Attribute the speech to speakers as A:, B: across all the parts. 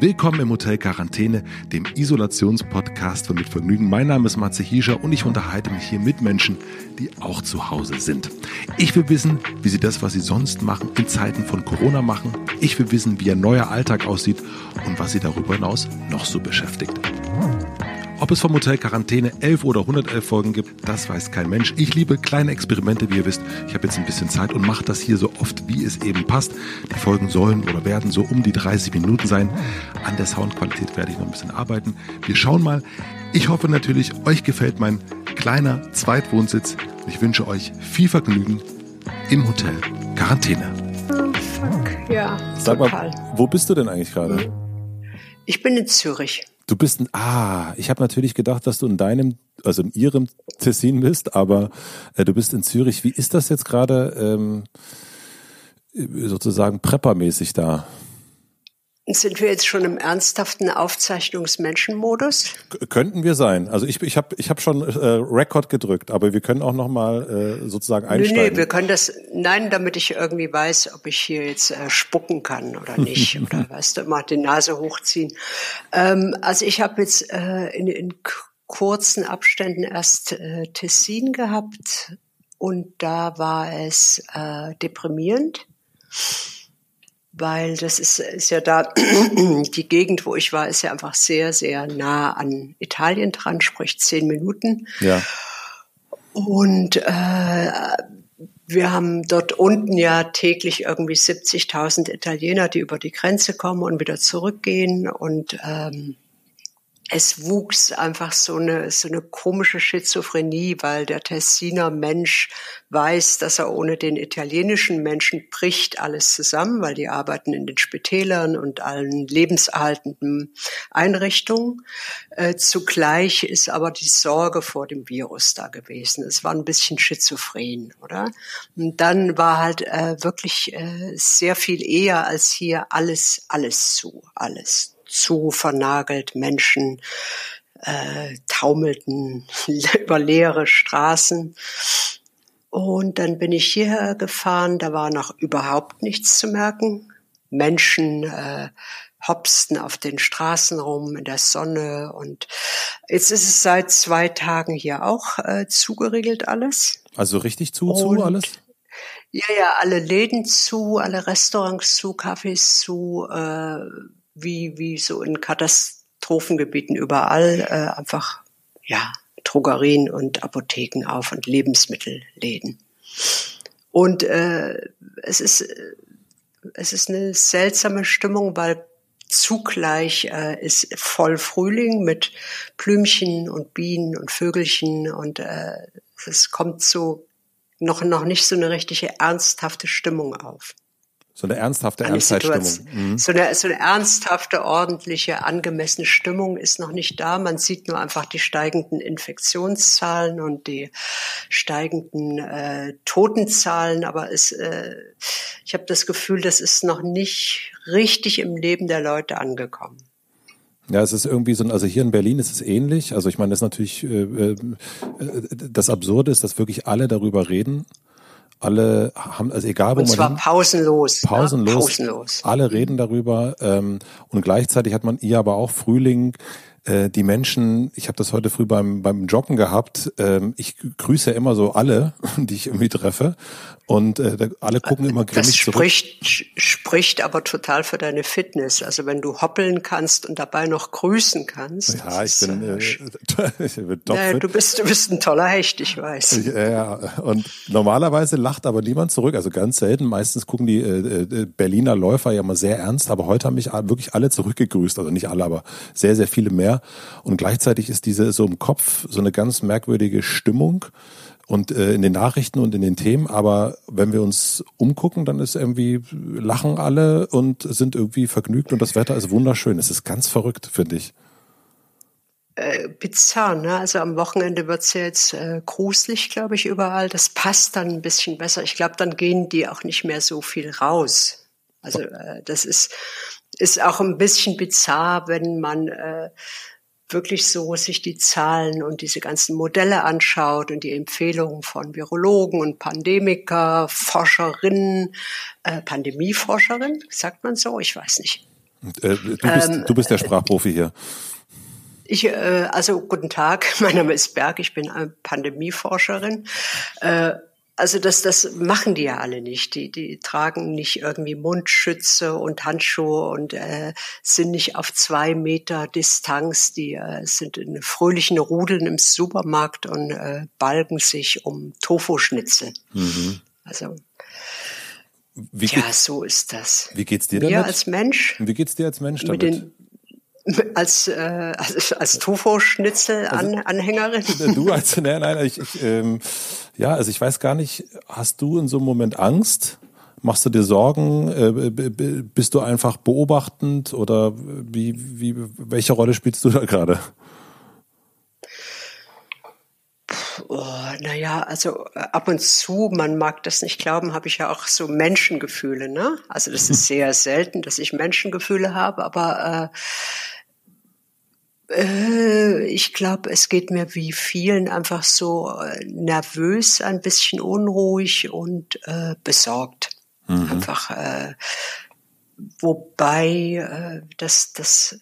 A: Willkommen im Hotel Quarantäne, dem Isolationspodcast von Mit Vergnügen. Mein Name ist Matze Hiescher und ich unterhalte mich hier mit Menschen, die auch zu Hause sind. Ich will wissen, wie sie das, was sie sonst machen, in Zeiten von Corona machen. Ich will wissen, wie ihr neuer Alltag aussieht und was sie darüber hinaus noch so beschäftigt. Ob es vom Hotel Quarantäne 11 oder 111 Folgen gibt, das weiß kein Mensch. Ich liebe kleine Experimente, wie ihr wisst. Ich habe jetzt ein bisschen Zeit und mache das hier so oft, wie es eben passt. Die Folgen sollen oder werden so um die 30 Minuten sein. An der Soundqualität werde ich noch ein bisschen arbeiten. Wir schauen mal. Ich hoffe natürlich, euch gefällt mein kleiner Zweitwohnsitz. Ich wünsche euch viel Vergnügen im Hotel Quarantäne.
B: Oh, fuck, ja.
A: Sag total. mal, wo bist du denn eigentlich gerade?
B: Ich bin in Zürich.
A: Du bist ein, ah, ich habe natürlich gedacht, dass du in deinem, also in ihrem Tessin bist, aber äh, du bist in Zürich. Wie ist das jetzt gerade ähm, sozusagen preppermäßig da?
B: Sind wir jetzt schon im ernsthaften Aufzeichnungsmenschenmodus?
A: Könnten wir sein. Also ich, ich habe ich hab schon äh, Rekord gedrückt, aber wir können auch noch mal äh, sozusagen einsteigen. Nee,
B: nee, wir können das, nein, damit ich irgendwie weiß, ob ich hier jetzt äh, spucken kann oder nicht. oder weißt du, mal die Nase hochziehen. Ähm, also ich habe jetzt äh, in, in kurzen Abständen erst äh, Tessin gehabt und da war es äh, deprimierend weil das ist, ist ja da, die Gegend, wo ich war, ist ja einfach sehr, sehr nah an Italien dran, sprich zehn Minuten.
A: Ja.
B: Und äh, wir haben dort unten ja täglich irgendwie 70.000 Italiener, die über die Grenze kommen und wieder zurückgehen. Und ähm, es wuchs einfach so eine, so eine komische Schizophrenie, weil der Tessiner Mensch weiß, dass er ohne den italienischen Menschen bricht alles zusammen, weil die arbeiten in den Spitälern und allen lebenserhaltenden Einrichtungen. Äh, zugleich ist aber die Sorge vor dem Virus da gewesen. Es war ein bisschen schizophren, oder? Und dann war halt äh, wirklich äh, sehr viel eher als hier alles, alles zu, alles zu vernagelt, Menschen äh, taumelten über leere Straßen. Und dann bin ich hierher gefahren, da war noch überhaupt nichts zu merken. Menschen äh, hopsten auf den Straßen rum in der Sonne und jetzt ist es seit zwei Tagen hier auch äh, zugeriegelt alles.
A: Also richtig zu, und, zu alles?
B: Ja, ja, alle Läden zu, alle Restaurants zu, Cafés zu, äh, wie, wie so in Katastrophengebieten überall äh, einfach, ja, Drogerien und Apotheken auf und Lebensmittelläden. Und äh, es ist es ist eine seltsame Stimmung, weil zugleich äh, ist voll Frühling mit Blümchen und Bienen und Vögelchen und äh, es kommt so noch noch nicht so eine richtige ernsthafte Stimmung auf.
A: So eine ernsthafte Ernstzeitstimmung.
B: Mhm. So, eine, so eine ernsthafte, ordentliche, angemessene Stimmung ist noch nicht da. Man sieht nur einfach die steigenden Infektionszahlen und die steigenden äh, Totenzahlen. Aber es, äh, ich habe das Gefühl, das ist noch nicht richtig im Leben der Leute angekommen.
A: Ja, es ist irgendwie so, also hier in Berlin ist es ähnlich. Also ich meine, das ist natürlich, äh, äh, das Absurde ist, dass wirklich alle darüber reden alle haben, also egal wo
B: und
A: man.
B: zwar pausenlos.
A: Pausenlos.
B: Ja, pausenlos.
A: Alle reden darüber. Ähm, und gleichzeitig hat man ihr aber auch Frühling, äh, die Menschen, ich habe das heute früh beim, beim Joggen gehabt, ähm, ich grüße immer so alle, die ich irgendwie treffe und äh, alle gucken immer grimmig
B: das spricht, zurück. spricht aber total für deine Fitness. Also wenn du hoppeln kannst und dabei noch grüßen kannst.
A: Ja, ich bin, äh,
B: ich bin naja, du bist du bist ein toller Hecht, ich weiß.
A: Ja, ja, und normalerweise lacht aber niemand zurück. Also ganz selten. Meistens gucken die äh, äh, Berliner Läufer ja mal sehr ernst, aber heute haben mich wirklich alle zurückgegrüßt. Also nicht alle, aber sehr, sehr viele mehr. Und gleichzeitig ist diese so im Kopf so eine ganz merkwürdige Stimmung und äh, in den Nachrichten und in den Themen, aber wenn wir uns umgucken, dann ist irgendwie lachen alle und sind irgendwie vergnügt und das Wetter ist wunderschön. Es ist ganz verrückt, finde ich.
B: Äh, bizarr, ne? Also am Wochenende wird's ja jetzt äh, gruselig, glaube ich, überall. Das passt dann ein bisschen besser. Ich glaube, dann gehen die auch nicht mehr so viel raus. Also äh, das ist ist auch ein bisschen bizarr, wenn man äh, wirklich so sich die Zahlen und diese ganzen Modelle anschaut und die Empfehlungen von Virologen und Pandemiker, Forscherinnen, äh, Pandemieforscherin, sagt man so, ich weiß nicht.
A: Äh, du, bist, ähm, du bist der Sprachprofi hier.
B: Ich, äh, also guten Tag, mein Name ist Berg, ich bin Pandemieforscherin. Äh, also das, das machen die ja alle nicht. Die, die tragen nicht irgendwie Mundschütze und Handschuhe und äh, sind nicht auf zwei Meter Distanz. Die äh, sind in fröhlichen Rudeln im Supermarkt und äh, balgen sich um Tofu-Schnitzel. Mhm. Also ja, so ist das.
A: Wie geht's dir damit?
B: Mir als Mensch.
A: Wie geht's dir als Mensch
B: damit? Als, äh, als, als Tofu-Schnitzel-Anhängerin?
A: Also, du als, nein, nein, ich, ich ähm, ja, also ich weiß gar nicht, hast du in so einem Moment Angst? Machst du dir Sorgen? Äh, bist du einfach beobachtend oder wie, wie, welche Rolle spielst du da gerade?
B: Oh, naja, also äh, ab und zu, man mag das nicht glauben, habe ich ja auch so Menschengefühle. Ne? Also das ist sehr selten, dass ich Menschengefühle habe, aber äh, ich glaube, es geht mir wie vielen einfach so äh, nervös, ein bisschen unruhig und äh, besorgt. Mhm. Einfach, äh, wobei äh, das, das,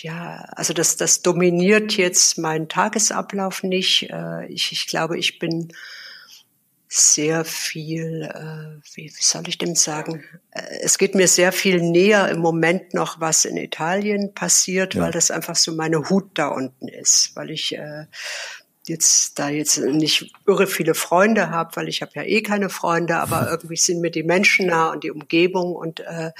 B: ja, also das, das dominiert jetzt meinen Tagesablauf nicht. Äh, ich, ich glaube, ich bin sehr viel, äh, wie, wie soll ich dem sagen? Äh, es geht mir sehr viel näher im Moment noch, was in Italien passiert, ja. weil das einfach so meine Hut da unten ist, weil ich äh, jetzt da jetzt nicht irre viele Freunde habe, weil ich habe ja eh keine Freunde, aber irgendwie sind mir die Menschen nah und die Umgebung und äh,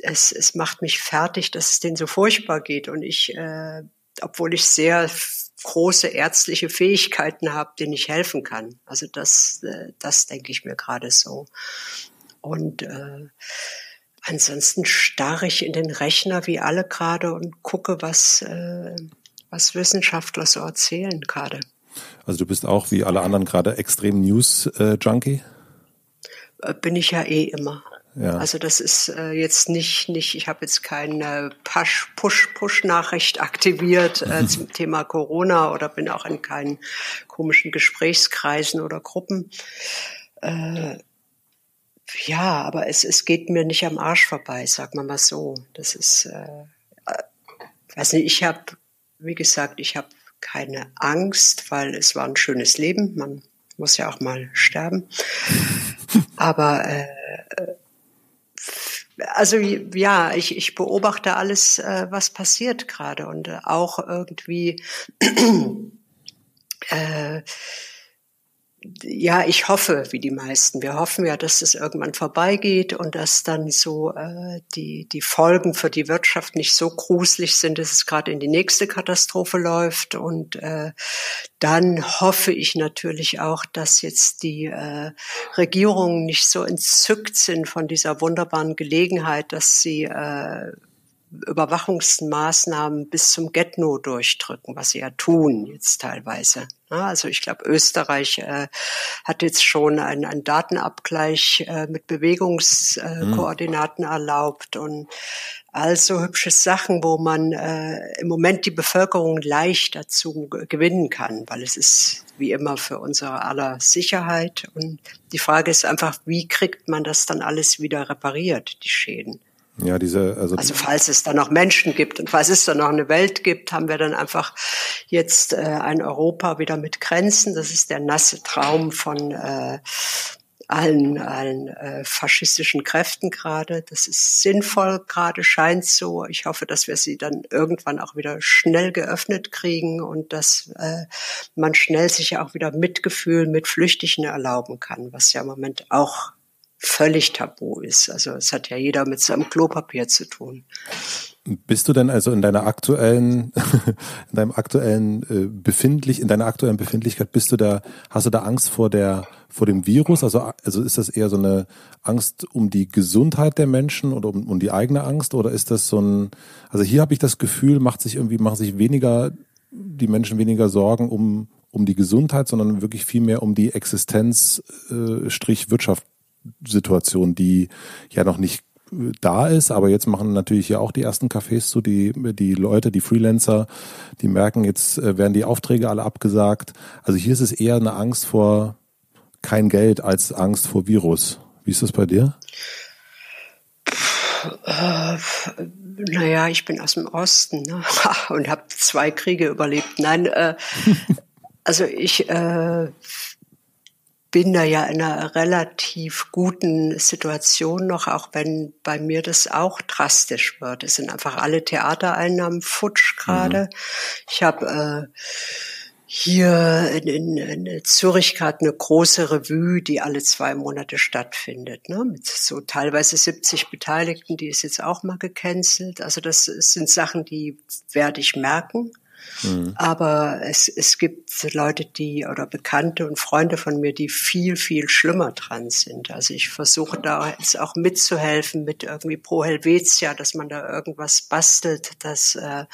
B: es, es macht mich fertig, dass es denen so furchtbar geht und ich, äh, obwohl ich sehr große ärztliche Fähigkeiten habe, denen ich helfen kann. Also das, äh, das denke ich mir gerade so. Und äh, ansonsten starre ich in den Rechner wie alle gerade und gucke, was, äh, was Wissenschaftler so erzählen gerade.
A: Also du bist auch wie alle anderen gerade extrem News-Junkie?
B: Äh, bin ich ja eh immer. Ja. Also das ist äh, jetzt nicht, nicht ich habe jetzt keine Push-Push-Nachricht aktiviert äh, zum Thema Corona oder bin auch in keinen komischen Gesprächskreisen oder Gruppen. Äh, ja, aber es, es geht mir nicht am Arsch vorbei, sag mal mal so. Das ist, äh, äh weiß nicht, ich habe, wie gesagt, ich habe keine Angst, weil es war ein schönes Leben. Man muss ja auch mal sterben. Aber äh, also ja, ich, ich beobachte alles, äh, was passiert gerade und äh, auch irgendwie äh, ja, ich hoffe, wie die meisten. Wir hoffen ja, dass es irgendwann vorbeigeht und dass dann so äh, die, die Folgen für die Wirtschaft nicht so gruselig sind, dass es gerade in die nächste Katastrophe läuft. Und äh, dann hoffe ich natürlich auch, dass jetzt die äh, Regierungen nicht so entzückt sind von dieser wunderbaren Gelegenheit, dass sie äh, Überwachungsmaßnahmen bis zum Get-No durchdrücken, was sie ja tun jetzt teilweise. Also ich glaube, Österreich äh, hat jetzt schon einen, einen Datenabgleich äh, mit Bewegungskoordinaten äh, mhm. erlaubt und also hübsche Sachen, wo man äh, im Moment die Bevölkerung leicht dazu gewinnen kann, weil es ist wie immer für unsere aller Sicherheit. Und die Frage ist einfach, wie kriegt man das dann alles wieder repariert, die Schäden?
A: Ja, diese, also,
B: also falls es da noch Menschen gibt und falls es da noch eine Welt gibt, haben wir dann einfach jetzt äh, ein Europa wieder mit Grenzen. Das ist der nasse Traum von äh, allen, allen äh, faschistischen Kräften gerade. Das ist sinnvoll gerade, scheint so. Ich hoffe, dass wir sie dann irgendwann auch wieder schnell geöffnet kriegen und dass äh, man schnell sich auch wieder Mitgefühl mit Flüchtigen erlauben kann, was ja im Moment auch völlig tabu ist. Also es hat ja jeder mit seinem Klopapier zu tun.
A: Bist du denn also in deiner aktuellen, in deinem aktuellen äh, befindlich, in deiner aktuellen Befindlichkeit bist du da, hast du da Angst vor der, vor dem Virus? Also, also ist das eher so eine Angst um die Gesundheit der Menschen oder um, um die eigene Angst? Oder ist das so ein, also hier habe ich das Gefühl, macht sich irgendwie, machen sich weniger, die Menschen weniger Sorgen um, um die Gesundheit, sondern wirklich viel mehr um die Existenz, äh, Strich Wirtschaft Situation, die ja noch nicht äh, da ist, aber jetzt machen natürlich ja auch die ersten Cafés zu, die, die Leute, die Freelancer, die merken, jetzt äh, werden die Aufträge alle abgesagt. Also hier ist es eher eine Angst vor kein Geld als Angst vor Virus. Wie ist das bei dir?
B: Äh, naja, ich bin aus dem Osten ne? und habe zwei Kriege überlebt. Nein, äh, also ich äh, bin da ja in einer relativ guten Situation noch, auch wenn bei mir das auch drastisch wird. Es sind einfach alle Theatereinnahmen futsch gerade. Mhm. Ich habe äh, hier in, in, in Zürich gerade eine große Revue, die alle zwei Monate stattfindet, ne? mit so teilweise 70 Beteiligten, die ist jetzt auch mal gecancelt. Also das sind Sachen, die werde ich merken. Mhm. Aber es, es gibt Leute, die oder Bekannte und Freunde von mir, die viel, viel schlimmer dran sind. Also ich versuche da jetzt auch mitzuhelfen mit irgendwie Pro Helvetia, dass man da irgendwas bastelt, dass äh,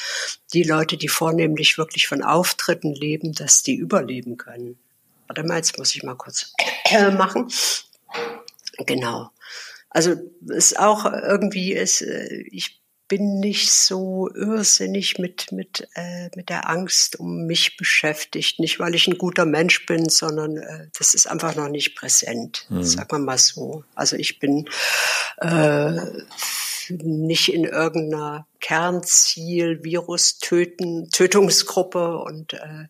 B: die Leute, die vornehmlich wirklich von Auftritten leben, dass die überleben können. Warte mal, jetzt muss ich mal kurz äh, machen. Genau. Also es ist auch irgendwie ist, äh, ich bin nicht so irrsinnig mit, mit, äh, mit der Angst um mich beschäftigt. Nicht, weil ich ein guter Mensch bin, sondern äh, das ist einfach noch nicht präsent. Mhm. Sagen wir mal so. Also ich bin äh, nicht in irgendeiner Kernziel, Virus töten, Tötungsgruppe und äh,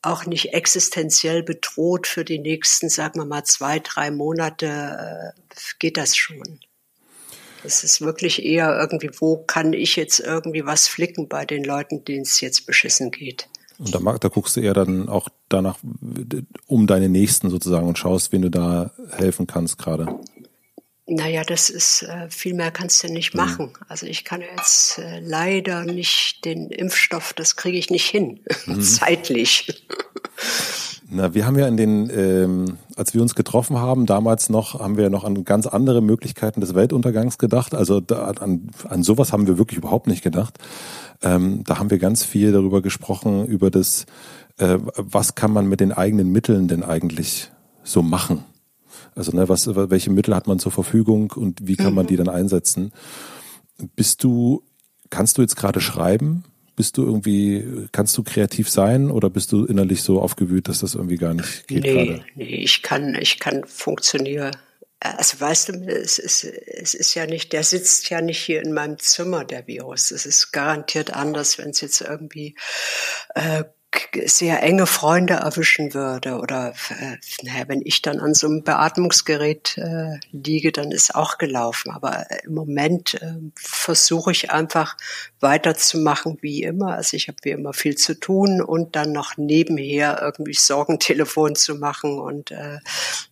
B: auch nicht existenziell bedroht für die nächsten, sagen wir mal, zwei, drei Monate, äh, geht das schon. Es ist wirklich eher irgendwie, wo kann ich jetzt irgendwie was flicken bei den Leuten, denen es jetzt beschissen geht.
A: Und da, da guckst du eher dann auch danach um deine Nächsten sozusagen und schaust, wen du da helfen kannst gerade.
B: Naja, das ist, äh, viel mehr kannst du nicht mhm. machen. Also ich kann jetzt äh, leider nicht den Impfstoff, das kriege ich nicht hin, mhm. zeitlich.
A: Na, wir haben ja in den, ähm, als wir uns getroffen haben, damals noch, haben wir ja noch an ganz andere Möglichkeiten des Weltuntergangs gedacht. Also da, an, an sowas haben wir wirklich überhaupt nicht gedacht. Ähm, da haben wir ganz viel darüber gesprochen, über das, äh, was kann man mit den eigenen Mitteln denn eigentlich so machen? Also ne, was, welche Mittel hat man zur Verfügung und wie kann man die mhm. dann einsetzen? Bist du, kannst du jetzt gerade schreiben? Bist du irgendwie, kannst du kreativ sein oder bist du innerlich so aufgewühlt, dass das irgendwie gar nicht geht
B: nee? Nee, ich kann, ich kann funktionieren. Also weißt du, es ist, es ist ja nicht, der sitzt ja nicht hier in meinem Zimmer, der Virus. Es ist garantiert anders, wenn es jetzt irgendwie äh, sehr enge Freunde erwischen würde oder äh, naja, wenn ich dann an so einem Beatmungsgerät äh, liege, dann ist auch gelaufen. Aber im Moment äh, versuche ich einfach weiterzumachen wie immer. Also ich habe wie immer viel zu tun und dann noch nebenher irgendwie Sorgentelefon zu machen und äh,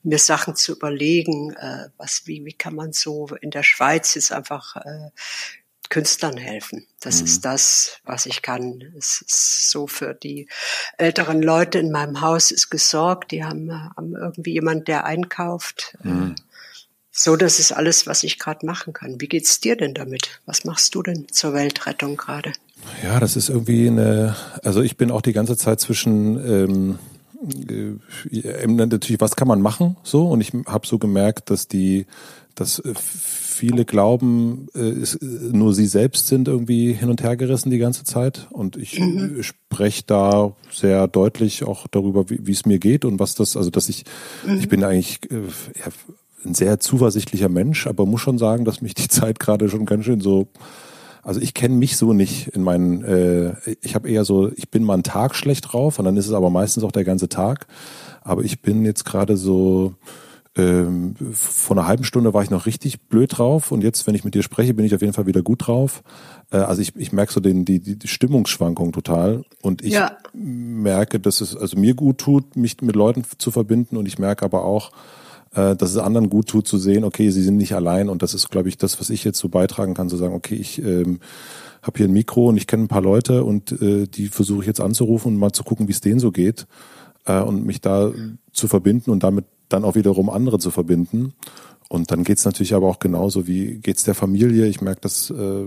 B: mir Sachen zu überlegen, äh, was wie wie kann man so in der Schweiz jetzt einfach äh, Künstlern helfen. Das mhm. ist das, was ich kann. Es ist so für die älteren Leute in meinem Haus ist gesorgt. Die haben, haben irgendwie jemand, der einkauft. Mhm. So, das ist alles, was ich gerade machen kann. Wie geht's dir denn damit? Was machst du denn zur Weltrettung gerade?
A: Ja, das ist irgendwie eine. Also ich bin auch die ganze Zeit zwischen. Ähm äh, natürlich, was kann man machen so und ich habe so gemerkt, dass die, dass äh, viele glauben, äh, nur sie selbst sind irgendwie hin und her gerissen die ganze Zeit. Und ich mhm. spreche da sehr deutlich auch darüber, wie, es mir geht und was das, also dass ich, mhm. ich bin eigentlich äh, ja, ein sehr zuversichtlicher Mensch, aber muss schon sagen, dass mich die Zeit gerade schon ganz schön so also ich kenne mich so nicht in meinen, äh, ich habe eher so, ich bin mal einen Tag schlecht drauf und dann ist es aber meistens auch der ganze Tag. Aber ich bin jetzt gerade so, ähm, vor einer halben Stunde war ich noch richtig blöd drauf und jetzt, wenn ich mit dir spreche, bin ich auf jeden Fall wieder gut drauf. Äh, also ich, ich merke so den, die, die Stimmungsschwankung total und ich ja. merke, dass es also mir gut tut, mich mit Leuten zu verbinden und ich merke aber auch, äh, dass es anderen gut tut zu sehen, okay, sie sind nicht allein und das ist, glaube ich, das, was ich jetzt so beitragen kann, zu sagen, okay, ich ähm, habe hier ein Mikro und ich kenne ein paar Leute und äh, die versuche ich jetzt anzurufen und mal zu gucken, wie es denen so geht äh, und mich da zu verbinden und damit dann auch wiederum andere zu verbinden. Und dann geht's natürlich aber auch genauso, wie geht's der Familie. Ich merke, dass äh,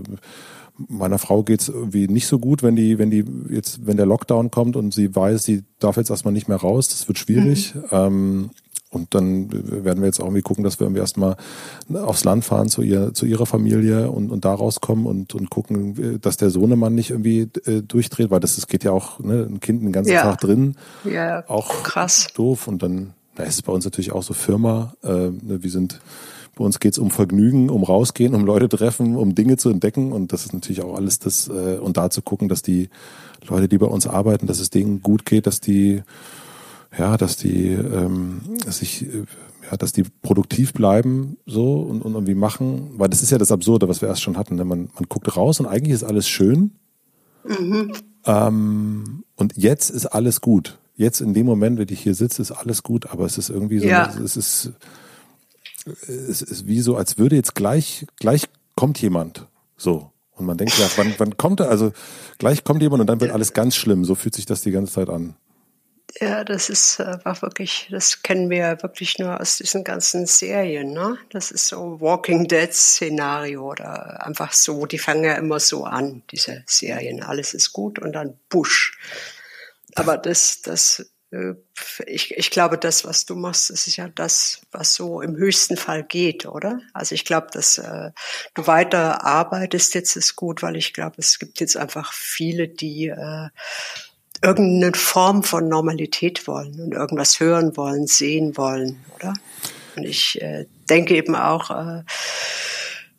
A: meiner Frau geht's irgendwie nicht so gut, wenn die, wenn die jetzt, wenn der Lockdown kommt und sie weiß, sie darf jetzt erstmal nicht mehr raus, das wird schwierig. Mhm. Ähm, und dann werden wir jetzt auch irgendwie gucken, dass wir irgendwie erstmal aufs Land fahren zu, ihr, zu ihrer Familie und, und da rauskommen und, und gucken, dass der Sohnemann nicht irgendwie äh, durchdreht, weil das, das geht ja auch, ne, ein Kind den ganzen ja. Tag drin.
B: Ja,
A: auch
B: krass.
A: Doof. Und dann da ist es bei uns natürlich auch so Firma. Äh, ne, wir sind Bei uns geht's um Vergnügen, um rausgehen, um Leute treffen, um Dinge zu entdecken. Und das ist natürlich auch alles das, äh, und da zu gucken, dass die Leute, die bei uns arbeiten, dass es denen gut geht, dass die, ja, dass die ähm, sich, äh, ja, dass die produktiv bleiben so und, und irgendwie machen. Weil das ist ja das Absurde, was wir erst schon hatten. Ne? Man, man guckt raus und eigentlich ist alles schön. Mhm. Ähm, und jetzt ist alles gut. Jetzt in dem Moment, wenn ich hier sitze, ist alles gut, aber es ist irgendwie so, ja. es ist, es ist wie so, als würde jetzt gleich, gleich kommt jemand. So. Und man denkt, ja, wann, wann kommt er? Also gleich kommt jemand und dann wird alles ganz schlimm. So fühlt sich das die ganze Zeit an.
B: Ja, das ist äh, war wirklich, das kennen wir ja wirklich nur aus diesen ganzen Serien, ne? Das ist so Walking Dead Szenario oder einfach so, die fangen ja immer so an, diese Serien. Alles ist gut und dann Busch. Aber das, das, äh, ich, ich glaube, das, was du machst, das ist ja das, was so im höchsten Fall geht, oder? Also ich glaube, dass äh, du weiter arbeitest jetzt ist gut, weil ich glaube, es gibt jetzt einfach viele, die äh, irgendeine Form von Normalität wollen und irgendwas hören wollen, sehen wollen, oder? Und ich äh, denke eben auch äh,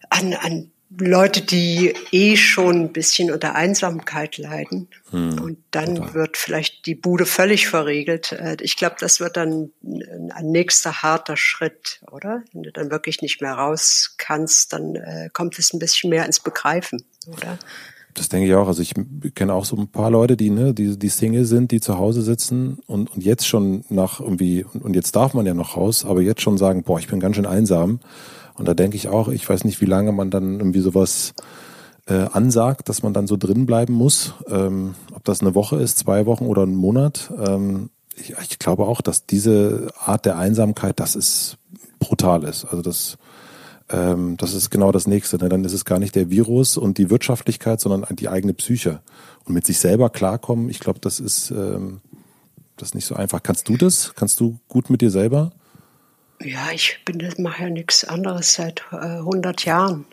B: an, an Leute, die eh schon ein bisschen unter Einsamkeit leiden hm, und dann total. wird vielleicht die Bude völlig verriegelt. Äh, ich glaube, das wird dann ein nächster harter Schritt, oder? Wenn du dann wirklich nicht mehr raus kannst, dann äh, kommt es ein bisschen mehr ins Begreifen, oder?
A: Das denke ich auch. Also ich kenne auch so ein paar Leute, die, ne, die, die Single sind, die zu Hause sitzen und, und jetzt schon nach irgendwie, und, und jetzt darf man ja noch raus, aber jetzt schon sagen, boah, ich bin ganz schön einsam. Und da denke ich auch, ich weiß nicht, wie lange man dann irgendwie sowas äh, ansagt, dass man dann so drin bleiben muss. Ähm, ob das eine Woche ist, zwei Wochen oder ein Monat. Ähm, ich, ich glaube auch, dass diese Art der Einsamkeit, das ist brutal ist. Also das ähm, das ist genau das Nächste. Ne? Dann ist es gar nicht der Virus und die Wirtschaftlichkeit, sondern die eigene Psyche. Und mit sich selber klarkommen, ich glaube, das ist ähm, das ist nicht so einfach. Kannst du das? Kannst du gut mit dir selber?
B: Ja, ich bin das mache ja nichts anderes seit äh, 100 Jahren.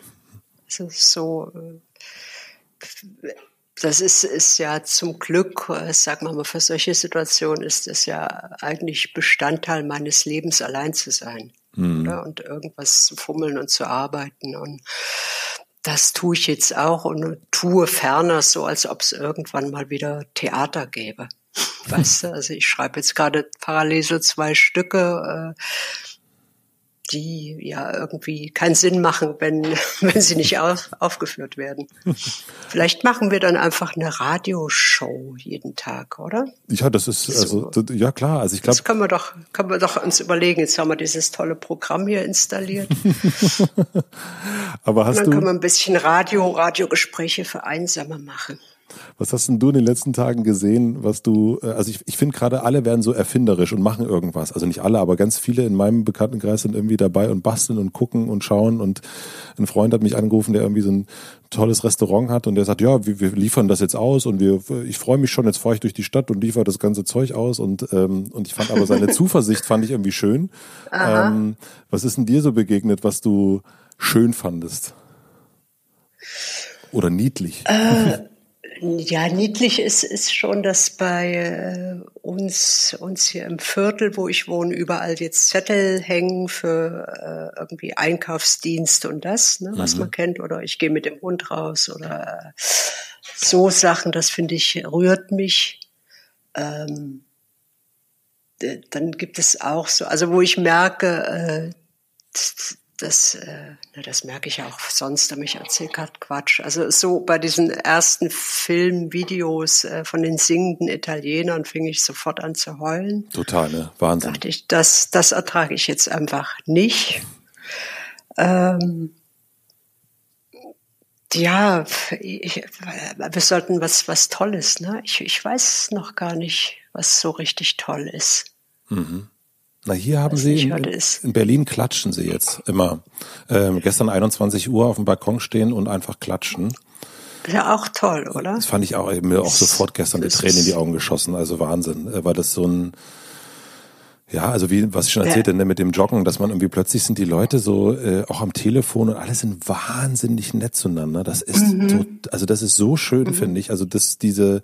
B: Es ist so. Äh, das ist, ist ja zum Glück, äh, sag mal, für solche Situationen ist es ja eigentlich Bestandteil meines Lebens, allein zu sein mhm. und irgendwas zu fummeln und zu arbeiten. Und das tue ich jetzt auch und tue ferner so, als ob es irgendwann mal wieder Theater gäbe. Weißt du, also ich schreibe jetzt gerade parallel so zwei Stücke. Äh, die ja irgendwie keinen Sinn machen, wenn, wenn sie nicht auf, aufgeführt werden. Vielleicht machen wir dann einfach eine Radioshow jeden Tag, oder?
A: Ja, das ist, also, so. ja klar, also ich glaube.
B: Das können wir doch, können wir doch uns überlegen. Jetzt haben wir dieses tolle Programm hier installiert.
A: Aber hast
B: dann
A: du.
B: Dann können wir ein bisschen Radio, Radiogespräche für Einsame machen.
A: Was hast denn du in den letzten Tagen gesehen, was du, äh, also ich, ich finde gerade alle werden so erfinderisch und machen irgendwas. Also nicht alle, aber ganz viele in meinem Bekanntenkreis sind irgendwie dabei und basteln und gucken und schauen. Und ein Freund hat mich angerufen, der irgendwie so ein tolles Restaurant hat und der sagt, ja, wir, wir liefern das jetzt aus und wir, ich freue mich schon, jetzt fahre ich durch die Stadt und liefere das ganze Zeug aus. Und, ähm, und ich fand aber seine Zuversicht fand ich irgendwie schön. Ähm, was ist denn dir so begegnet, was du schön fandest? Oder niedlich?
B: Äh ja, niedlich ist, ist schon, dass bei äh, uns, uns hier im Viertel, wo ich wohne, überall jetzt Zettel hängen für äh, irgendwie Einkaufsdienst und das, ne, was mhm. man kennt. Oder ich gehe mit dem Hund raus oder so Sachen, das finde ich, rührt mich. Ähm, dann gibt es auch so, also wo ich merke, äh, das, äh, das merke ich auch sonst, aber ich erzähle gerade Quatsch. Also so bei diesen ersten Filmvideos äh, von den singenden Italienern fing ich sofort an zu heulen.
A: Total, ne? Wahnsinn.
B: Dachte ich, das, das ertrage ich jetzt einfach nicht. Ähm, ja, ich, wir sollten was, was Tolles, ne? Ich, ich weiß noch gar nicht, was so richtig toll ist.
A: Mhm. Na, hier haben Sie, in, in, Berlin klatschen Sie jetzt immer. Ähm, gestern 21 Uhr auf dem Balkon stehen und einfach klatschen.
B: Ja, auch toll, oder?
A: Das fand ich auch, mir auch sofort gestern die Tränen in die Augen geschossen. Also Wahnsinn. Äh, war das so ein, ja, also wie, was ich schon erzählte, ja. ne, mit dem Joggen, dass man irgendwie plötzlich sind die Leute so, äh, auch am Telefon und alle sind wahnsinnig nett zueinander. Das ist mhm. so, also das ist so schön, mhm. finde ich. Also das, diese,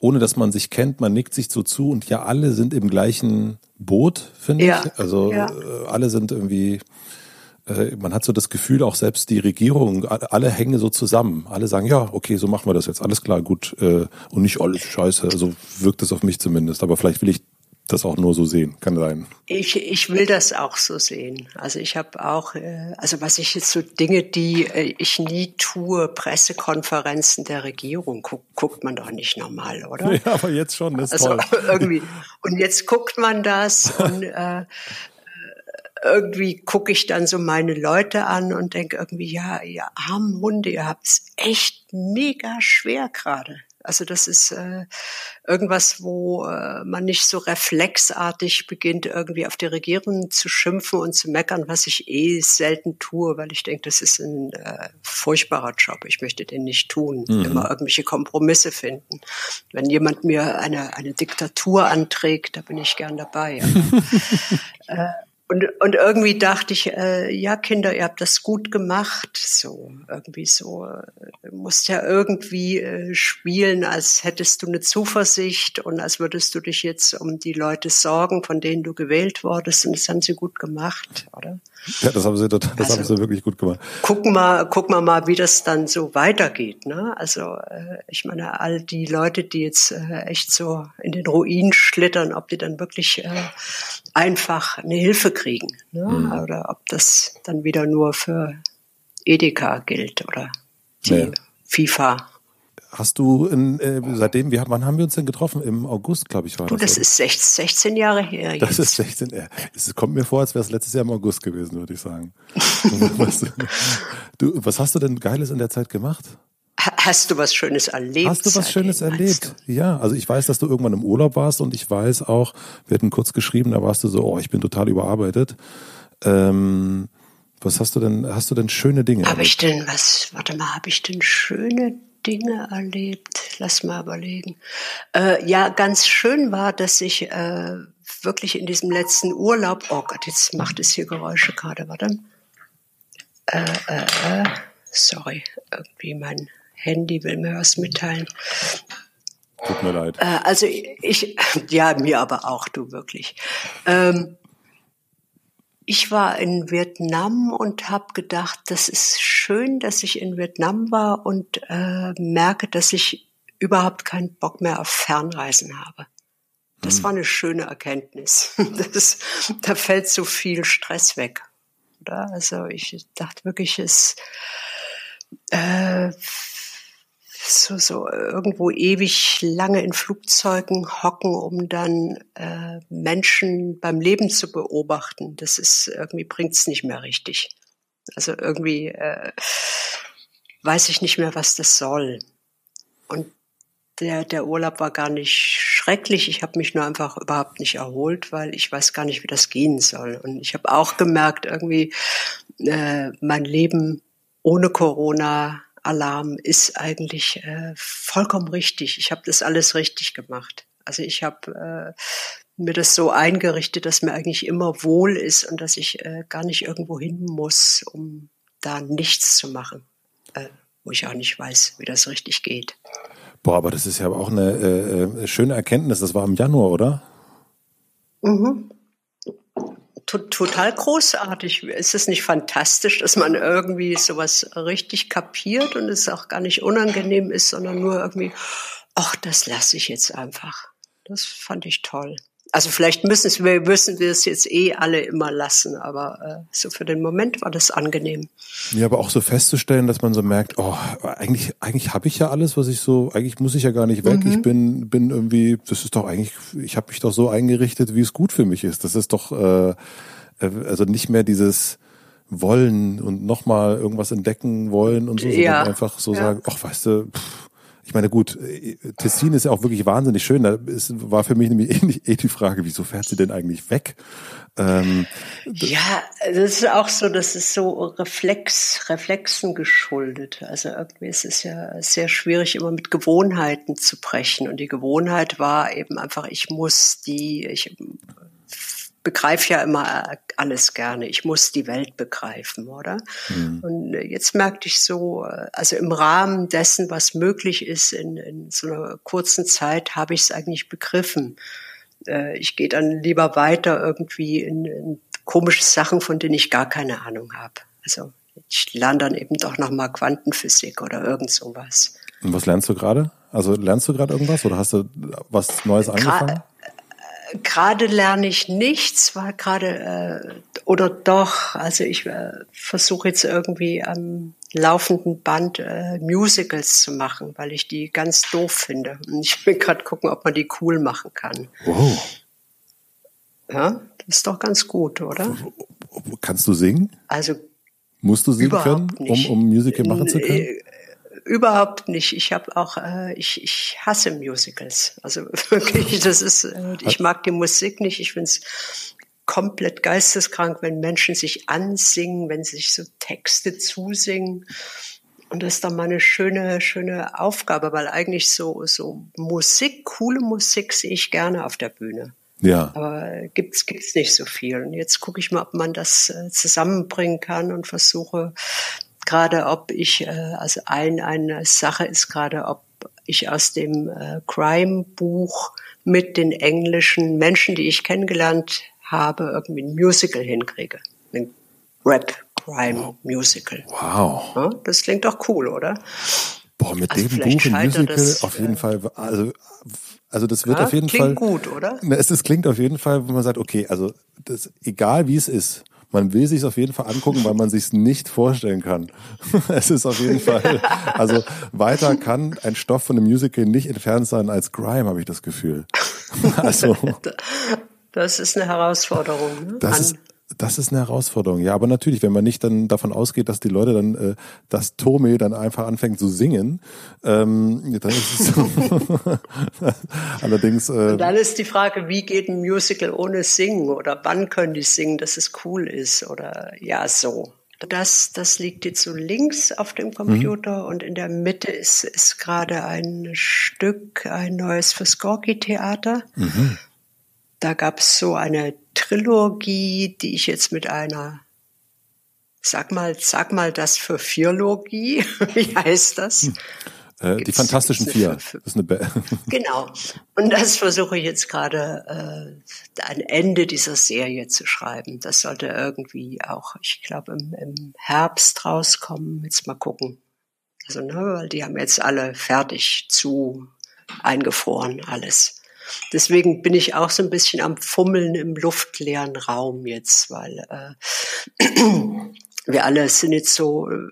A: ohne dass man sich kennt, man nickt sich so zu und ja, alle sind im gleichen Boot, finde ja. ich. Also ja. Äh, alle sind irgendwie äh, man hat so das Gefühl, auch selbst die Regierung, alle hängen so zusammen. Alle sagen, ja, okay, so machen wir das jetzt, alles klar, gut. Äh, und nicht alles scheiße. So wirkt es auf mich zumindest. Aber vielleicht will ich das auch nur so sehen, kann sein.
B: Ich, ich will das auch so sehen. Also ich habe auch, äh, also was ich jetzt so Dinge, die äh, ich nie tue, Pressekonferenzen der Regierung, guck, guckt man doch nicht normal, oder?
A: Ja, aber jetzt schon, das ist
B: also
A: toll.
B: irgendwie. Und jetzt guckt man das und äh, irgendwie gucke ich dann so meine Leute an und denke irgendwie, ja, ihr armen Hunde, ihr habt es echt mega schwer gerade. Also das ist äh, irgendwas, wo äh, man nicht so reflexartig beginnt, irgendwie auf die Regierung zu schimpfen und zu meckern, was ich eh selten tue, weil ich denke, das ist ein äh, furchtbarer Job. Ich möchte den nicht tun, mhm. immer irgendwelche Kompromisse finden. Wenn jemand mir eine, eine Diktatur anträgt, da bin ich gern dabei. äh, und, und irgendwie dachte ich, äh, ja, Kinder, ihr habt das gut gemacht. So, irgendwie so, äh, musst ja irgendwie äh, spielen, als hättest du eine Zuversicht und als würdest du dich jetzt um die Leute sorgen, von denen du gewählt wurdest. Und das haben sie gut gemacht, oder?
A: Ja, das haben sie, das also, haben sie wirklich gut gemacht.
B: Gucken wir, gucken wir mal, wie das dann so weitergeht. Ne? Also äh, ich meine, all die Leute, die jetzt äh, echt so in den Ruin schlittern, ob die dann wirklich äh, einfach eine Hilfe kriegen. Ne? Mhm. Oder ob das dann wieder nur für Edeka gilt oder die nee. FIFA.
A: Hast du in, äh, seitdem, wir, wann haben wir uns denn getroffen? Im August, glaube ich, war
B: du, das. Du, das ist 16, Jahre her.
A: Jetzt. Das ist 16 Jahre. Es kommt mir vor, als wäre es letztes Jahr im August gewesen, würde ich sagen. was, du, was hast du denn Geiles in der Zeit gemacht?
B: Hast du was Schönes erlebt?
A: Hast du was Schönes erlebt? Ja, also ich weiß, dass du irgendwann im Urlaub warst und ich weiß auch, wir hatten kurz geschrieben, da warst du so, oh, ich bin total überarbeitet. Ähm, was hast du denn, hast du denn schöne Dinge?
B: Habe ich denn, was, warte mal, habe ich denn schöne Dinge erlebt? Lass mal überlegen. Äh, ja, ganz schön war, dass ich äh, wirklich in diesem letzten Urlaub, oh Gott, jetzt macht es hier Geräusche gerade, warte. Äh, äh, äh, sorry, irgendwie mein Handy will mir was mitteilen.
A: Tut mir leid.
B: Äh, also ich, ja, mir aber auch, du wirklich. Ähm, ich war in Vietnam und habe gedacht, das ist schön, dass ich in Vietnam war und äh, merke, dass ich überhaupt keinen Bock mehr auf Fernreisen habe. Das hm. war eine schöne Erkenntnis. Das, da fällt so viel Stress weg. Oder? Also ich dachte wirklich, es äh, so, so irgendwo ewig lange in Flugzeugen hocken, um dann äh, Menschen beim Leben zu beobachten. Das ist irgendwie bringt's nicht mehr richtig. Also irgendwie äh, weiß ich nicht mehr, was das soll. Und der, der Urlaub war gar nicht schrecklich. Ich habe mich nur einfach überhaupt nicht erholt, weil ich weiß gar nicht, wie das gehen soll. Und ich habe auch gemerkt, irgendwie äh, mein Leben ohne Corona Alarm ist eigentlich äh, vollkommen richtig. Ich habe das alles richtig gemacht. Also ich habe äh, mir das so eingerichtet, dass mir eigentlich immer wohl ist und dass ich äh, gar nicht irgendwo hin muss, um da nichts zu machen, äh, wo ich auch nicht weiß, wie das richtig geht.
A: Boah, aber das ist ja auch eine äh, äh schöne Erkenntnis. Das war im Januar, oder?
B: Mhm total großartig. Ist es nicht fantastisch, dass man irgendwie sowas richtig kapiert und es auch gar nicht unangenehm ist, sondern nur irgendwie, ach, das lasse ich jetzt einfach. Das fand ich toll. Also vielleicht müssen wir, müssen wir es jetzt eh alle immer lassen, aber äh, so für den Moment war das angenehm.
A: Ja, aber auch so festzustellen, dass man so merkt, oh, eigentlich, eigentlich habe ich ja alles, was ich so, eigentlich muss ich ja gar nicht weg. Mhm. Ich bin, bin irgendwie, das ist doch eigentlich, ich habe mich doch so eingerichtet, wie es gut für mich ist. Das ist doch, äh, äh also nicht mehr dieses wollen und nochmal irgendwas entdecken wollen und so, sondern ja. einfach so ja. sagen, ach, weißt du, pff, ich meine, gut, äh, Tessin ist ja auch wirklich wahnsinnig schön. Da ist, war für mich nämlich eh, eh die Frage, wieso fährt sie denn eigentlich weg?
B: Ähm, ja, das ist auch so, das ist so Reflex, Reflexen geschuldet. Also irgendwie ist es ja sehr schwierig, immer mit Gewohnheiten zu brechen. Und die Gewohnheit war eben einfach, ich muss die, ich begreife ja immer alles gerne. Ich muss die Welt begreifen, oder? Mhm. Und jetzt merkte ich so, also im Rahmen dessen, was möglich ist, in, in so einer kurzen Zeit, habe ich es eigentlich begriffen. Äh, ich gehe dann lieber weiter irgendwie in, in komische Sachen, von denen ich gar keine Ahnung habe. Also ich lerne dann eben doch nochmal Quantenphysik oder irgend sowas.
A: Und was lernst du gerade? Also lernst du gerade irgendwas oder hast du was Neues angefangen?
B: Gerade lerne ich nichts, weil gerade äh, oder doch, also ich äh, versuche jetzt irgendwie am laufenden Band äh, Musicals zu machen, weil ich die ganz doof finde. Und ich will gerade gucken, ob man die cool machen kann.
A: Oh.
B: Ja, das ist doch ganz gut, oder?
A: Kannst du singen?
B: Also
A: musst du singen können, um, um Musical machen zu können?
B: Überhaupt nicht. Ich habe auch, äh, ich, ich hasse Musicals. Also wirklich, das ist, äh, ich mag die Musik nicht. Ich finde es komplett geisteskrank, wenn Menschen sich ansingen, wenn sie sich so Texte zusingen. Und das ist dann mal eine schöne, schöne Aufgabe, weil eigentlich so, so Musik, coole Musik sehe ich gerne auf der Bühne.
A: Ja.
B: Aber gibt's, gibt's nicht so viel. Und jetzt gucke ich mal, ob man das äh, zusammenbringen kann und versuche gerade, ob ich, äh, also ein, eine Sache ist gerade, ob ich aus dem äh, Crime-Buch mit den englischen Menschen, die ich kennengelernt habe, irgendwie ein Musical hinkriege. Ein Rap-Crime-Musical.
A: Wow.
B: Ja, das klingt doch cool, oder?
A: Boah, mit also dem Buch ein Musical das, auf jeden äh, Fall, also, also das wird
B: ja,
A: auf jeden
B: klingt
A: Fall.
B: Klingt gut, oder?
A: Es, es klingt auf jeden Fall, wo man sagt, okay, also das, egal wie es ist, man will sich auf jeden Fall angucken, weil man sich nicht vorstellen kann. es ist auf jeden Fall, also weiter kann ein Stoff von einem Musical nicht entfernt sein als Grime, habe ich das Gefühl.
B: also das ist eine Herausforderung.
A: Ne? Das ist, das ist eine Herausforderung, ja, aber natürlich, wenn man nicht dann davon ausgeht, dass die Leute dann, äh, dass Tome dann einfach anfängt zu singen, ähm, dann ist es allerdings. Äh,
B: Und dann ist die Frage, wie geht ein Musical ohne Singen oder wann können die singen, dass es cool ist oder ja so. Das, das liegt jetzt so links auf dem Computer mhm. und in der Mitte ist, ist gerade ein Stück, ein neues für Skorki-Theater. Mhm. Da gab es so eine Trilogie, die ich jetzt mit einer Sag mal, sag mal das für Vierlogie. Wie heißt das? Hm.
A: Äh, die Fantastischen Vier. Das ist eine
B: genau. Und das versuche ich jetzt gerade äh, ein Ende dieser Serie zu schreiben. Das sollte irgendwie auch, ich glaube, im, im Herbst rauskommen. Jetzt mal gucken. Also, ne, weil die haben jetzt alle fertig zu eingefroren, alles. Deswegen bin ich auch so ein bisschen am Fummeln im luftleeren Raum jetzt, weil äh, wir alle sind jetzt so äh,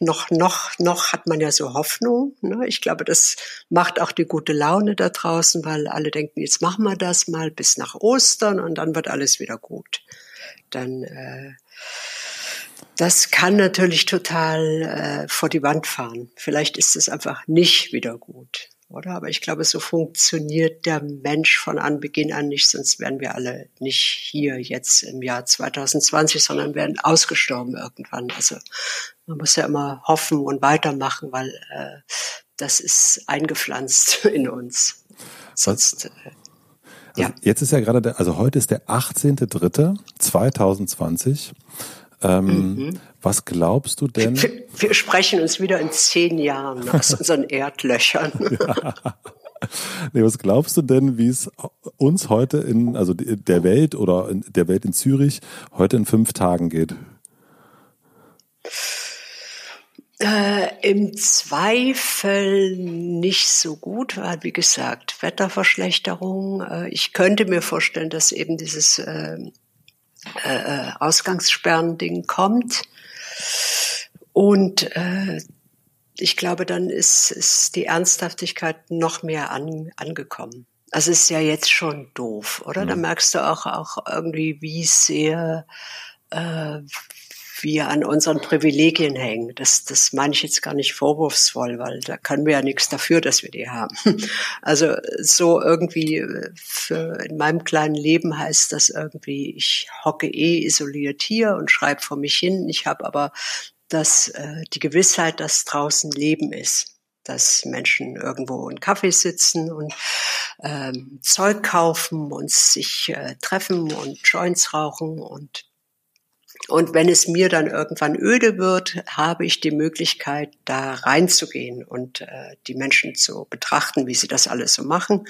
B: noch noch noch hat man ja so Hoffnung. Ne? Ich glaube, das macht auch die gute Laune da draußen, weil alle denken, jetzt machen wir das mal bis nach Ostern und dann wird alles wieder gut. Dann äh, das kann natürlich total äh, vor die Wand fahren. Vielleicht ist es einfach nicht wieder gut oder? Aber ich glaube, so funktioniert der Mensch von Anbeginn an nicht, sonst wären wir alle nicht hier jetzt im Jahr 2020, sondern wären ausgestorben irgendwann. Also man muss ja immer hoffen und weitermachen, weil äh, das ist eingepflanzt in uns. Sonst, äh,
A: also Jetzt ist ja gerade der, also heute ist der 18.03.2020. Ähm, mhm. Was glaubst du denn?
B: Wir, wir, sprechen uns wieder in zehn Jahren aus unseren Erdlöchern.
A: ja. Nee, was glaubst du denn, wie es uns heute in, also der Welt oder in der Welt in Zürich heute in fünf Tagen geht?
B: Äh, Im Zweifel nicht so gut, weil wie gesagt, Wetterverschlechterung. Äh, ich könnte mir vorstellen, dass eben dieses äh, äh, Ausgangssperren-Ding kommt. Und äh, ich glaube, dann ist, ist die Ernsthaftigkeit noch mehr an, angekommen. Also es ist ja jetzt schon doof, oder? Mhm. Da merkst du auch, auch irgendwie, wie sehr äh, wir an unseren Privilegien hängen. Das, das meine ich jetzt gar nicht vorwurfsvoll, weil da können wir ja nichts dafür, dass wir die haben. Also so irgendwie für in meinem kleinen Leben heißt das irgendwie, ich hocke eh isoliert hier und schreibe vor mich hin. Ich habe aber das, äh, die Gewissheit, dass draußen Leben ist dass Menschen irgendwo in Kaffee sitzen und ähm, Zeug kaufen und sich äh, treffen und Joints rauchen und Und wenn es mir dann irgendwann öde wird, habe ich die Möglichkeit, da reinzugehen und äh, die Menschen zu betrachten, wie sie das alles so machen.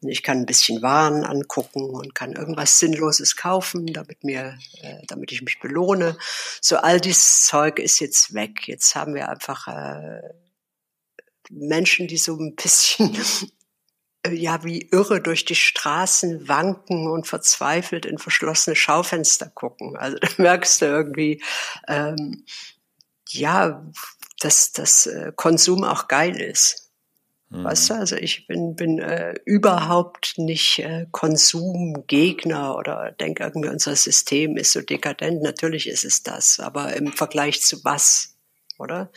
B: Und ich kann ein bisschen Waren angucken und kann irgendwas Sinnloses kaufen, damit mir, äh, damit ich mich belohne. So all dieses Zeug ist jetzt weg. Jetzt haben wir einfach äh, Menschen, die so ein bisschen ja wie irre durch die Straßen wanken und verzweifelt in verschlossene Schaufenster gucken. Also da merkst du irgendwie, ähm, ja, dass das äh, Konsum auch geil ist. Mhm. Weißt du, also ich bin, bin äh, überhaupt nicht äh, Konsumgegner oder denke irgendwie, unser System ist so dekadent. Natürlich ist es das, aber im Vergleich zu was? Oder?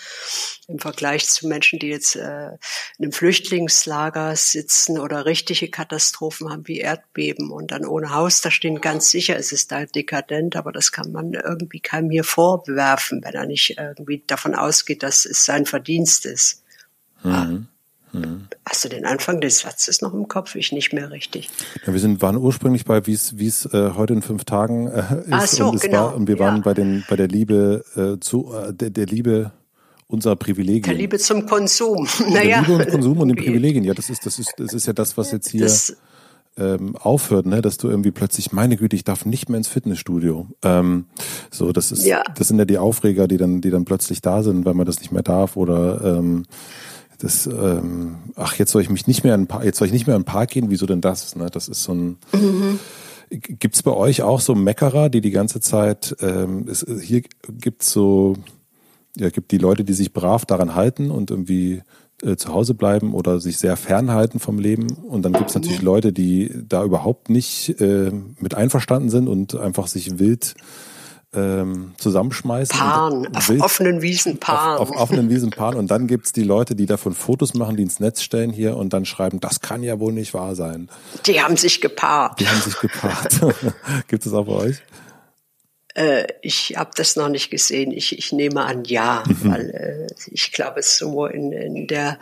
B: Im Vergleich zu Menschen, die jetzt äh, in einem Flüchtlingslager sitzen oder richtige Katastrophen haben wie Erdbeben und dann ohne Haus da stehen, ganz sicher ist es da dekadent, aber das kann man irgendwie keinem hier vorwerfen, wenn er nicht irgendwie davon ausgeht, dass es sein Verdienst ist. Mhm. Mhm. Hast du den Anfang des Satzes noch im Kopf? Ich nicht mehr richtig.
A: Ja, wir sind, waren ursprünglich bei, wie es äh, heute in fünf Tagen äh, ist.
B: Ach so,
A: und,
B: genau.
A: War, und wir waren bei, den, bei der Liebe äh, zu äh, der, der Liebe unserer Privilegien.
B: Der Liebe zum Konsum.
A: Naja. Der Liebe und Konsum und den Privilegien. Ja, das ist, das ist, das ist ja das, was jetzt hier das, ähm, aufhört, ne? dass du irgendwie plötzlich, meine Güte, ich darf nicht mehr ins Fitnessstudio. Ähm, so, das ist, ja. das sind ja die Aufreger, die dann, die dann plötzlich da sind, weil man das nicht mehr darf oder ähm, das, ähm, ach, jetzt soll ich mich nicht mehr in Park, jetzt soll ich nicht mehr in den Park gehen, wieso denn das? Ne? Das ist so ein mhm. Gibt es bei euch auch so Meckerer, die die ganze Zeit, ähm, es, hier gibt's so, ja, gibt die Leute, die sich brav daran halten und irgendwie äh, zu Hause bleiben oder sich sehr fernhalten vom Leben. Und dann gibt es natürlich. Leute, die da überhaupt nicht äh, mit einverstanden sind und einfach sich wild ähm, zusammenschmeißen.
B: Paaren, auf offenen Wiesen paaren.
A: Auf, auf offenen Wiesen paaren. Und dann gibt's die Leute, die davon Fotos machen, die ins Netz stellen hier und dann schreiben, das kann ja wohl nicht wahr sein.
B: Die haben sich gepaart.
A: Die haben sich gepaart. Gibt es auch bei euch?
B: Äh, ich habe das noch nicht gesehen. Ich, ich nehme an, ja, mhm. weil äh, ich glaube, so in, in der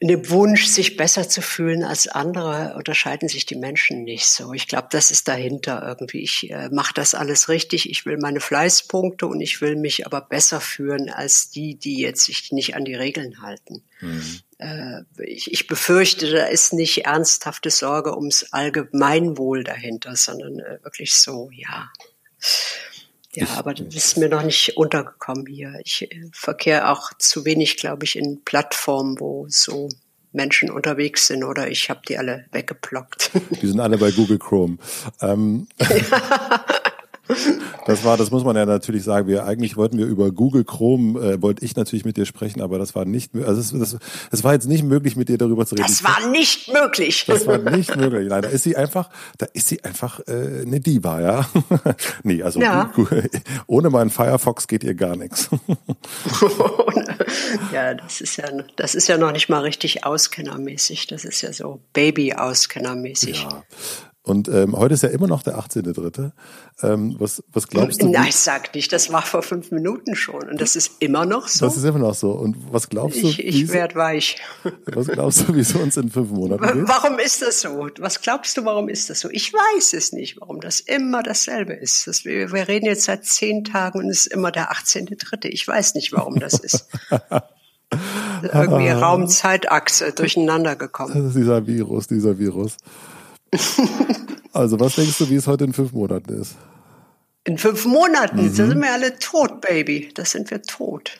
B: in dem Wunsch, sich besser zu fühlen als andere, unterscheiden sich die Menschen nicht so. Ich glaube, das ist dahinter irgendwie. Ich äh, mache das alles richtig. Ich will meine Fleißpunkte und ich will mich aber besser fühlen als die, die jetzt sich nicht an die Regeln halten. Mhm. Äh, ich, ich, befürchte, da ist nicht ernsthafte Sorge ums Allgemeinwohl dahinter, sondern äh, wirklich so, ja. Ja, ich, aber das ist mir noch nicht untergekommen hier. Ich äh, verkehre auch zu wenig, glaube ich, in Plattformen, wo so Menschen unterwegs sind oder ich habe die alle weggeblockt.
A: Die sind alle bei Google Chrome. Ähm, ja. Das war, das muss man ja natürlich sagen. Wir eigentlich wollten wir über Google Chrome, äh, wollte ich natürlich mit dir sprechen, aber das war nicht, also es, das, das war jetzt nicht möglich, mit dir darüber zu reden.
B: Das war nicht möglich.
A: Das war nicht möglich. Nein, da ist sie einfach, da ist sie einfach äh, eine Diva, ja. nee, also ja. ohne meinen Firefox geht ihr gar nichts.
B: ja, das ist ja, das ist ja noch nicht mal richtig auskennermäßig. Das ist ja so Baby-auskennermäßig. Ja.
A: Und ähm, heute ist ja immer noch der 18.3. Ähm, was, was glaubst du?
B: Nein, ich sag nicht, das war vor fünf Minuten schon. Und das ist immer noch so.
A: Das ist immer noch so. Und was glaubst du?
B: Ich, ich werd weich.
A: Was glaubst du, wie es uns in fünf Monaten geht?
B: Warum ist das so? Was glaubst du, warum ist das so? Ich weiß es nicht, warum das immer dasselbe ist. Das, wir, wir reden jetzt seit zehn Tagen und es ist immer der 18.3. Ich weiß nicht, warum das ist. Irgendwie Raum-Zeitachse durcheinander gekommen.
A: Das ist dieser Virus, dieser Virus. also, was denkst du, wie es heute in fünf Monaten ist?
B: In fünf Monaten? Mhm. Da sind wir alle tot, Baby. Da sind wir tot.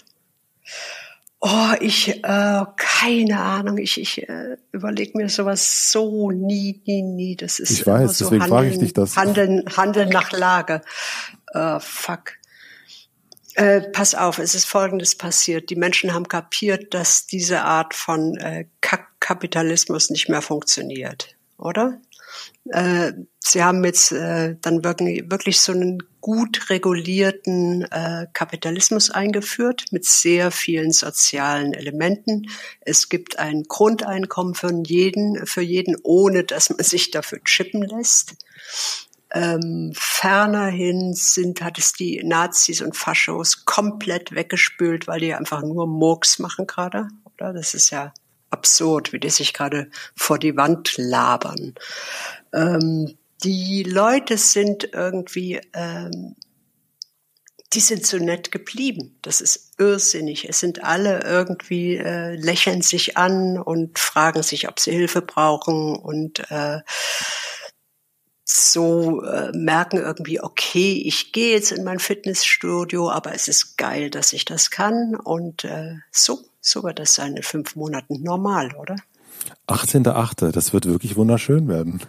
B: Oh, ich, äh, keine Ahnung, ich, ich äh, überlege mir sowas so nie, nie, nie. Das ist
A: ich weiß, so deswegen frage ich dich das.
B: Handeln, Handeln nach Lage. Äh, fuck. Äh, pass auf, es ist Folgendes passiert. Die Menschen haben kapiert, dass diese Art von äh, Kapitalismus nicht mehr funktioniert, oder? Äh, sie haben jetzt äh, dann wirklich, wirklich so einen gut regulierten äh, Kapitalismus eingeführt mit sehr vielen sozialen Elementen. Es gibt ein Grundeinkommen für jeden, für jeden, ohne dass man sich dafür chippen lässt. Ähm, fernerhin sind, hat es die Nazis und Faschos komplett weggespült, weil die einfach nur Murks machen gerade. Oder? Das ist ja absurd, wie die sich gerade vor die Wand labern. Ähm, die Leute sind irgendwie ähm, die sind so nett geblieben. Das ist irrsinnig. Es sind alle irgendwie, äh, lächeln sich an und fragen sich, ob sie Hilfe brauchen und äh, so äh, merken irgendwie, okay, ich gehe jetzt in mein Fitnessstudio, aber es ist geil, dass ich das kann. Und äh, so, so wird das sein in fünf Monaten normal, oder?
A: 18.8., das wird wirklich wunderschön werden.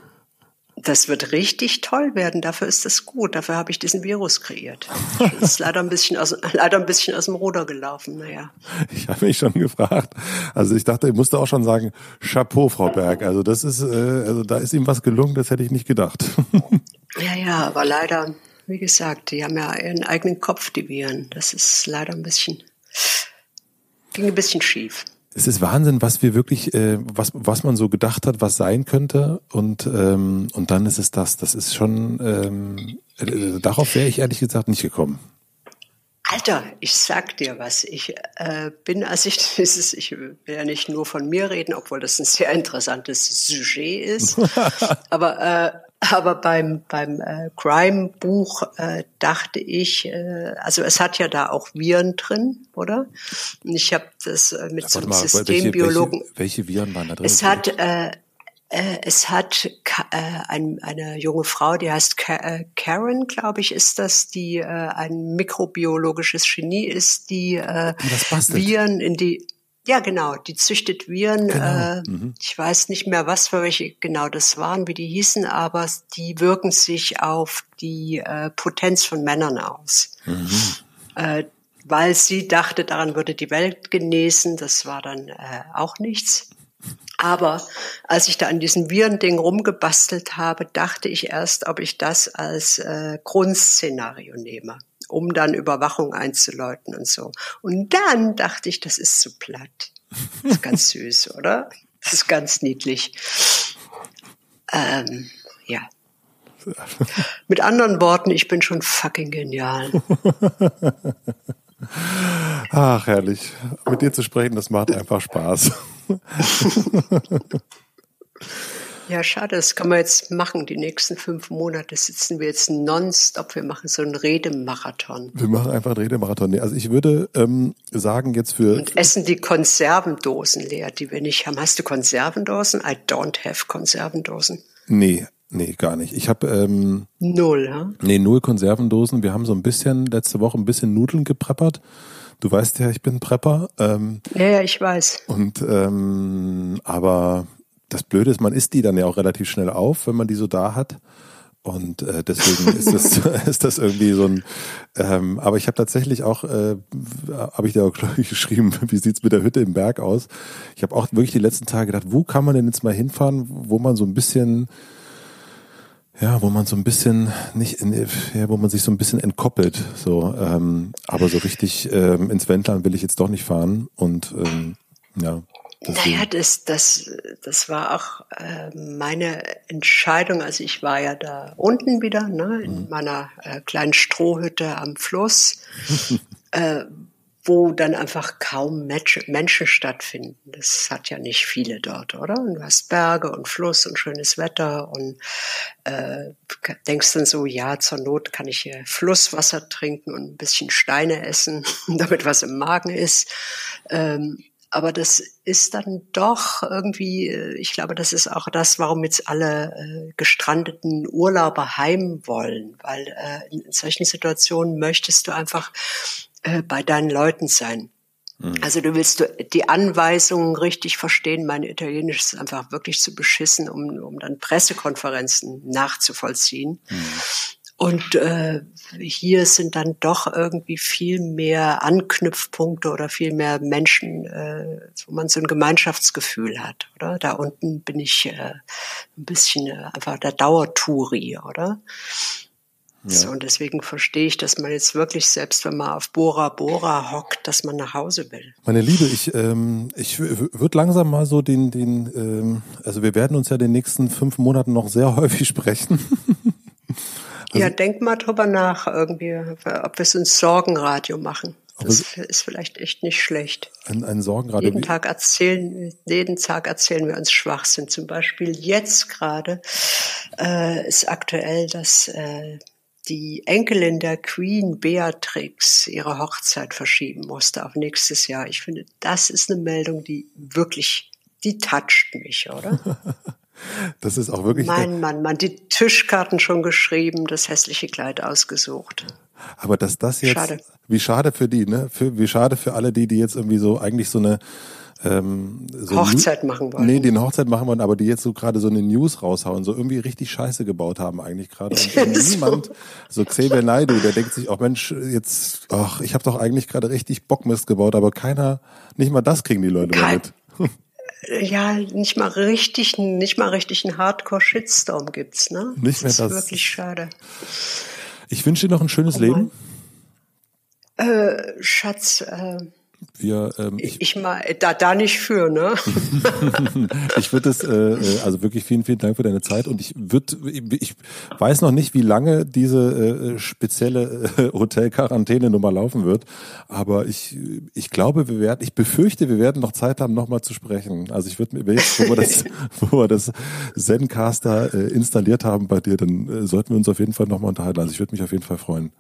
B: Das wird richtig toll werden. Dafür ist das gut. Dafür habe ich diesen Virus kreiert. Das ist leider ein bisschen aus, leider ein bisschen aus dem Ruder gelaufen. Naja.
A: Ich habe mich schon gefragt. Also ich dachte, ich musste auch schon sagen, Chapeau, Frau Berg. Also das ist, äh, also da ist ihm was gelungen. Das hätte ich nicht gedacht.
B: Ja, ja, aber leider, wie gesagt, die haben ja ihren eigenen Kopf, die Viren. Das ist leider ein bisschen, ging ein bisschen schief.
A: Es ist Wahnsinn, was wir wirklich, äh, was, was man so gedacht hat, was sein könnte. Und, ähm, und dann ist es das. Das ist schon, ähm, äh, darauf wäre ich ehrlich gesagt nicht gekommen.
B: Alter, ich sag dir was. Ich äh, bin, als ich dieses, ich will ja nicht nur von mir reden, obwohl das ein sehr interessantes Sujet ist. aber äh, aber beim, beim äh, Crime-Buch äh, dachte ich, äh, also es hat ja da auch Viren drin, oder? Und ich habe das äh, mit so einem mal, Systembiologen.
A: Welche, welche, Viren waren da drin?
B: Es hat, äh, äh, es hat äh, ein, eine junge Frau, die heißt äh, Karen, glaube ich, ist das, die äh, ein mikrobiologisches Genie ist, die äh, Viren in die ja, genau. Die züchtet Viren. Genau. Äh, mhm. Ich weiß nicht mehr, was für welche genau das waren, wie die hießen, aber die wirken sich auf die äh, Potenz von Männern aus. Mhm. Äh, weil sie dachte, daran würde die Welt genesen. Das war dann äh, auch nichts. Aber als ich da an diesem Virending rumgebastelt habe, dachte ich erst, ob ich das als äh, Grundszenario nehme um dann Überwachung einzuläuten und so. Und dann dachte ich, das ist zu platt. Das ist ganz süß, oder? Das ist ganz niedlich. Ähm, ja. Mit anderen Worten, ich bin schon fucking genial.
A: Ach, herrlich. Mit dir zu sprechen, das macht einfach Spaß.
B: Ja, schade, das kann man jetzt machen. Die nächsten fünf Monate sitzen wir jetzt nonstop. Wir machen so einen Redemarathon.
A: Wir machen einfach einen Redemarathon. Also ich würde ähm, sagen jetzt für...
B: Und essen die Konservendosen leer, die wir nicht haben. Hast du Konservendosen? I don't have Konservendosen.
A: Nee, Nee, gar nicht. Ich habe ähm,
B: null, ja?
A: Nee, null Konservendosen. Wir haben so ein bisschen letzte Woche ein bisschen Nudeln gepreppert. Du weißt ja, ich bin Prepper. Ähm,
B: ja, ja, ich weiß.
A: Und ähm, aber das Blöde ist, man isst die dann ja auch relativ schnell auf, wenn man die so da hat. Und äh, deswegen ist das, ist das irgendwie so ein. Ähm, aber ich habe tatsächlich auch, äh, habe ich da auch glaube ich, geschrieben, wie sieht's mit der Hütte im Berg aus? Ich habe auch wirklich die letzten Tage gedacht, wo kann man denn jetzt mal hinfahren, wo man so ein bisschen, ja, wo man so ein bisschen nicht, in, ja, wo man sich so ein bisschen entkoppelt. So, ähm, aber so richtig ähm, ins Wendland will ich jetzt doch nicht fahren. Und ähm, ja.
B: Naja, das, das, das war auch äh, meine Entscheidung. Also ich war ja da unten wieder, ne, in mhm. meiner äh, kleinen Strohhütte am Fluss, äh, wo dann einfach kaum Mensch, Menschen stattfinden. Das hat ja nicht viele dort, oder? Und du hast Berge und Fluss und schönes Wetter und äh, denkst dann so, ja, zur Not kann ich hier Flusswasser trinken und ein bisschen Steine essen, damit was im Magen ist. Ähm, aber das ist dann doch irgendwie, äh, ich glaube, das ist auch das, warum jetzt alle äh, gestrandeten Urlauber heim wollen, weil äh, in solchen Situationen möchtest du einfach äh, bei deinen Leuten sein. Mhm. Also du willst die Anweisungen richtig verstehen. Mein Italienisch ist einfach wirklich zu beschissen, um, um dann Pressekonferenzen nachzuvollziehen. Mhm. Und äh, hier sind dann doch irgendwie viel mehr Anknüpfpunkte oder viel mehr Menschen, äh, wo man so ein Gemeinschaftsgefühl hat, oder? Da unten bin ich äh, ein bisschen äh, einfach der Dauertouri, oder? Ja. So, und deswegen verstehe ich, dass man jetzt wirklich, selbst wenn man auf Bora Bora hockt, dass man nach Hause will.
A: Meine Liebe, ich, ähm, ich würde langsam mal so den, den, ähm, also wir werden uns ja den nächsten fünf Monaten noch sehr häufig sprechen.
B: Also, ja, denk mal drüber nach, irgendwie, ob wir so ein Sorgenradio machen. Das ist vielleicht echt nicht schlecht.
A: Ein, ein Sorgenradio.
B: Jeden Tag erzählen, jeden Tag erzählen wir uns Schwachsinn. Zum Beispiel jetzt gerade äh, ist aktuell, dass äh, die Enkelin der Queen Beatrix ihre Hochzeit verschieben musste auf nächstes Jahr. Ich finde, das ist eine Meldung, die wirklich, die toucht mich, oder?
A: Das ist auch wirklich.
B: Mein Mann, man, die Tischkarten schon geschrieben, das hässliche Kleid ausgesucht.
A: Aber dass das jetzt, schade. wie schade für die, ne? Für, wie schade für alle die, die jetzt irgendwie so eigentlich so eine ähm, so
B: Hochzeit machen wollen.
A: Nee, die eine Hochzeit machen wollen, aber die jetzt so gerade so eine News raushauen, so irgendwie richtig Scheiße gebaut haben eigentlich gerade. Und niemand, so Xavier Naidu, der denkt sich auch, Mensch, jetzt, ach, ich habe doch eigentlich gerade richtig Bockmist gebaut, aber keiner, nicht mal das kriegen die Leute Kein,
B: mit. ja, nicht mal richtig, nicht mal richtig einen Hardcore-Shitstorm gibt's, ne?
A: Nicht mehr das.
B: das ist wirklich schade.
A: Ich wünsche dir noch ein schönes oh Leben.
B: Äh, Schatz, äh,
A: wir, ähm,
B: ich, ich mal da da nicht für, ne?
A: ich würde es, äh, äh, also wirklich vielen, vielen Dank für deine Zeit und ich würde, ich weiß noch nicht, wie lange diese äh, spezielle äh, Hotel-Quarantäne-Nummer laufen wird, aber ich, ich glaube, wir werden, ich befürchte, wir werden noch Zeit haben, nochmal zu sprechen. Also ich würde mir, jetzt, wo wir das, wo wir das Zencaster äh, installiert haben bei dir, dann äh, sollten wir uns auf jeden Fall nochmal unterhalten. Also ich würde mich auf jeden Fall freuen.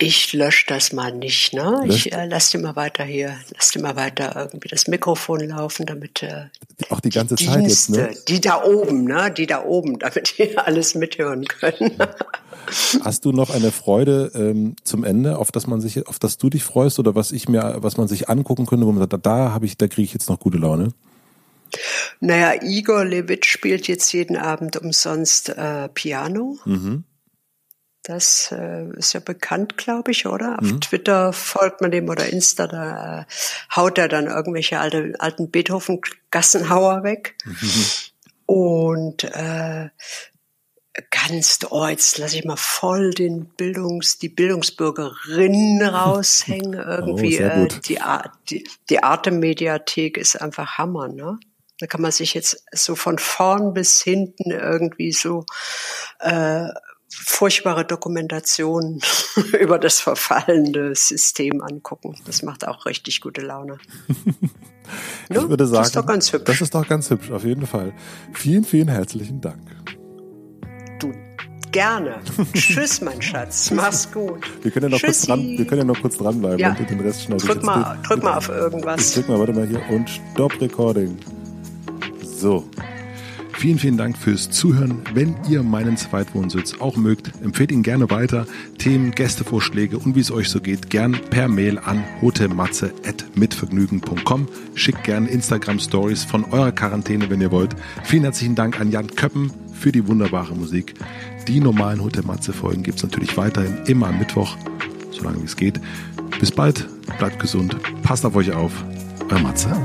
B: Ich lösche das mal nicht, ne? Löscht? Ich äh, lass dir mal weiter hier, lass dir mal weiter irgendwie das Mikrofon laufen, damit äh,
A: auch die ganze die Zeit Dienste, jetzt, ne?
B: Die da oben, ne? Die da oben, damit die alles mithören können.
A: Hast du noch eine Freude ähm, zum Ende, auf das man sich, auf das du dich freust oder was ich mir, was man sich angucken könnte, wo man sagt, da habe ich, da kriege ich jetzt noch gute Laune?
B: Naja, Igor Levit spielt jetzt jeden Abend umsonst äh, Piano. Mhm. Das äh, ist ja bekannt, glaube ich, oder? Auf mhm. Twitter folgt man dem oder Insta, da äh, haut er dann irgendwelche alte, alten Beethoven-Gassenhauer weg. Mhm. Und äh, ganz, oh, jetzt lasse ich mal voll den Bildungs, die Bildungsbürgerin raushängen. Oh, Irgendwie, oh, äh, die, die, die Arte-Mediathek ist einfach Hammer, ne? Da kann man sich jetzt so von vorn bis hinten irgendwie so äh, furchtbare Dokumentation über das verfallende System angucken. Das macht auch richtig gute Laune.
A: ich ne? würde sagen, das ist doch ganz hübsch. Das ist doch ganz hübsch, auf jeden Fall. Vielen, vielen herzlichen Dank.
B: Du gerne. Tschüss, mein Schatz. Mach's gut.
A: Wir können ja noch, kurz, dran, wir können ja noch kurz dranbleiben ja. und den Rest schneiden.
B: Drück, mal, drück mal auf irgendwas.
A: Ich drück mal, warte mal hier und Stop Recording. So. Vielen, vielen Dank fürs Zuhören. Wenn ihr meinen Zweitwohnsitz auch mögt, empfehlt ihn gerne weiter. Themen, Gästevorschläge und wie es euch so geht, gern per Mail an hotematze.mitvergnügen.com. Schickt gern Instagram Stories von eurer Quarantäne, wenn ihr wollt. Vielen herzlichen Dank an Jan Köppen für die wunderbare Musik. Die normalen Hotel Matze Folgen gibt es natürlich weiterhin immer am Mittwoch, solange es geht. Bis bald, bleibt gesund, passt auf euch auf. Euer Matze.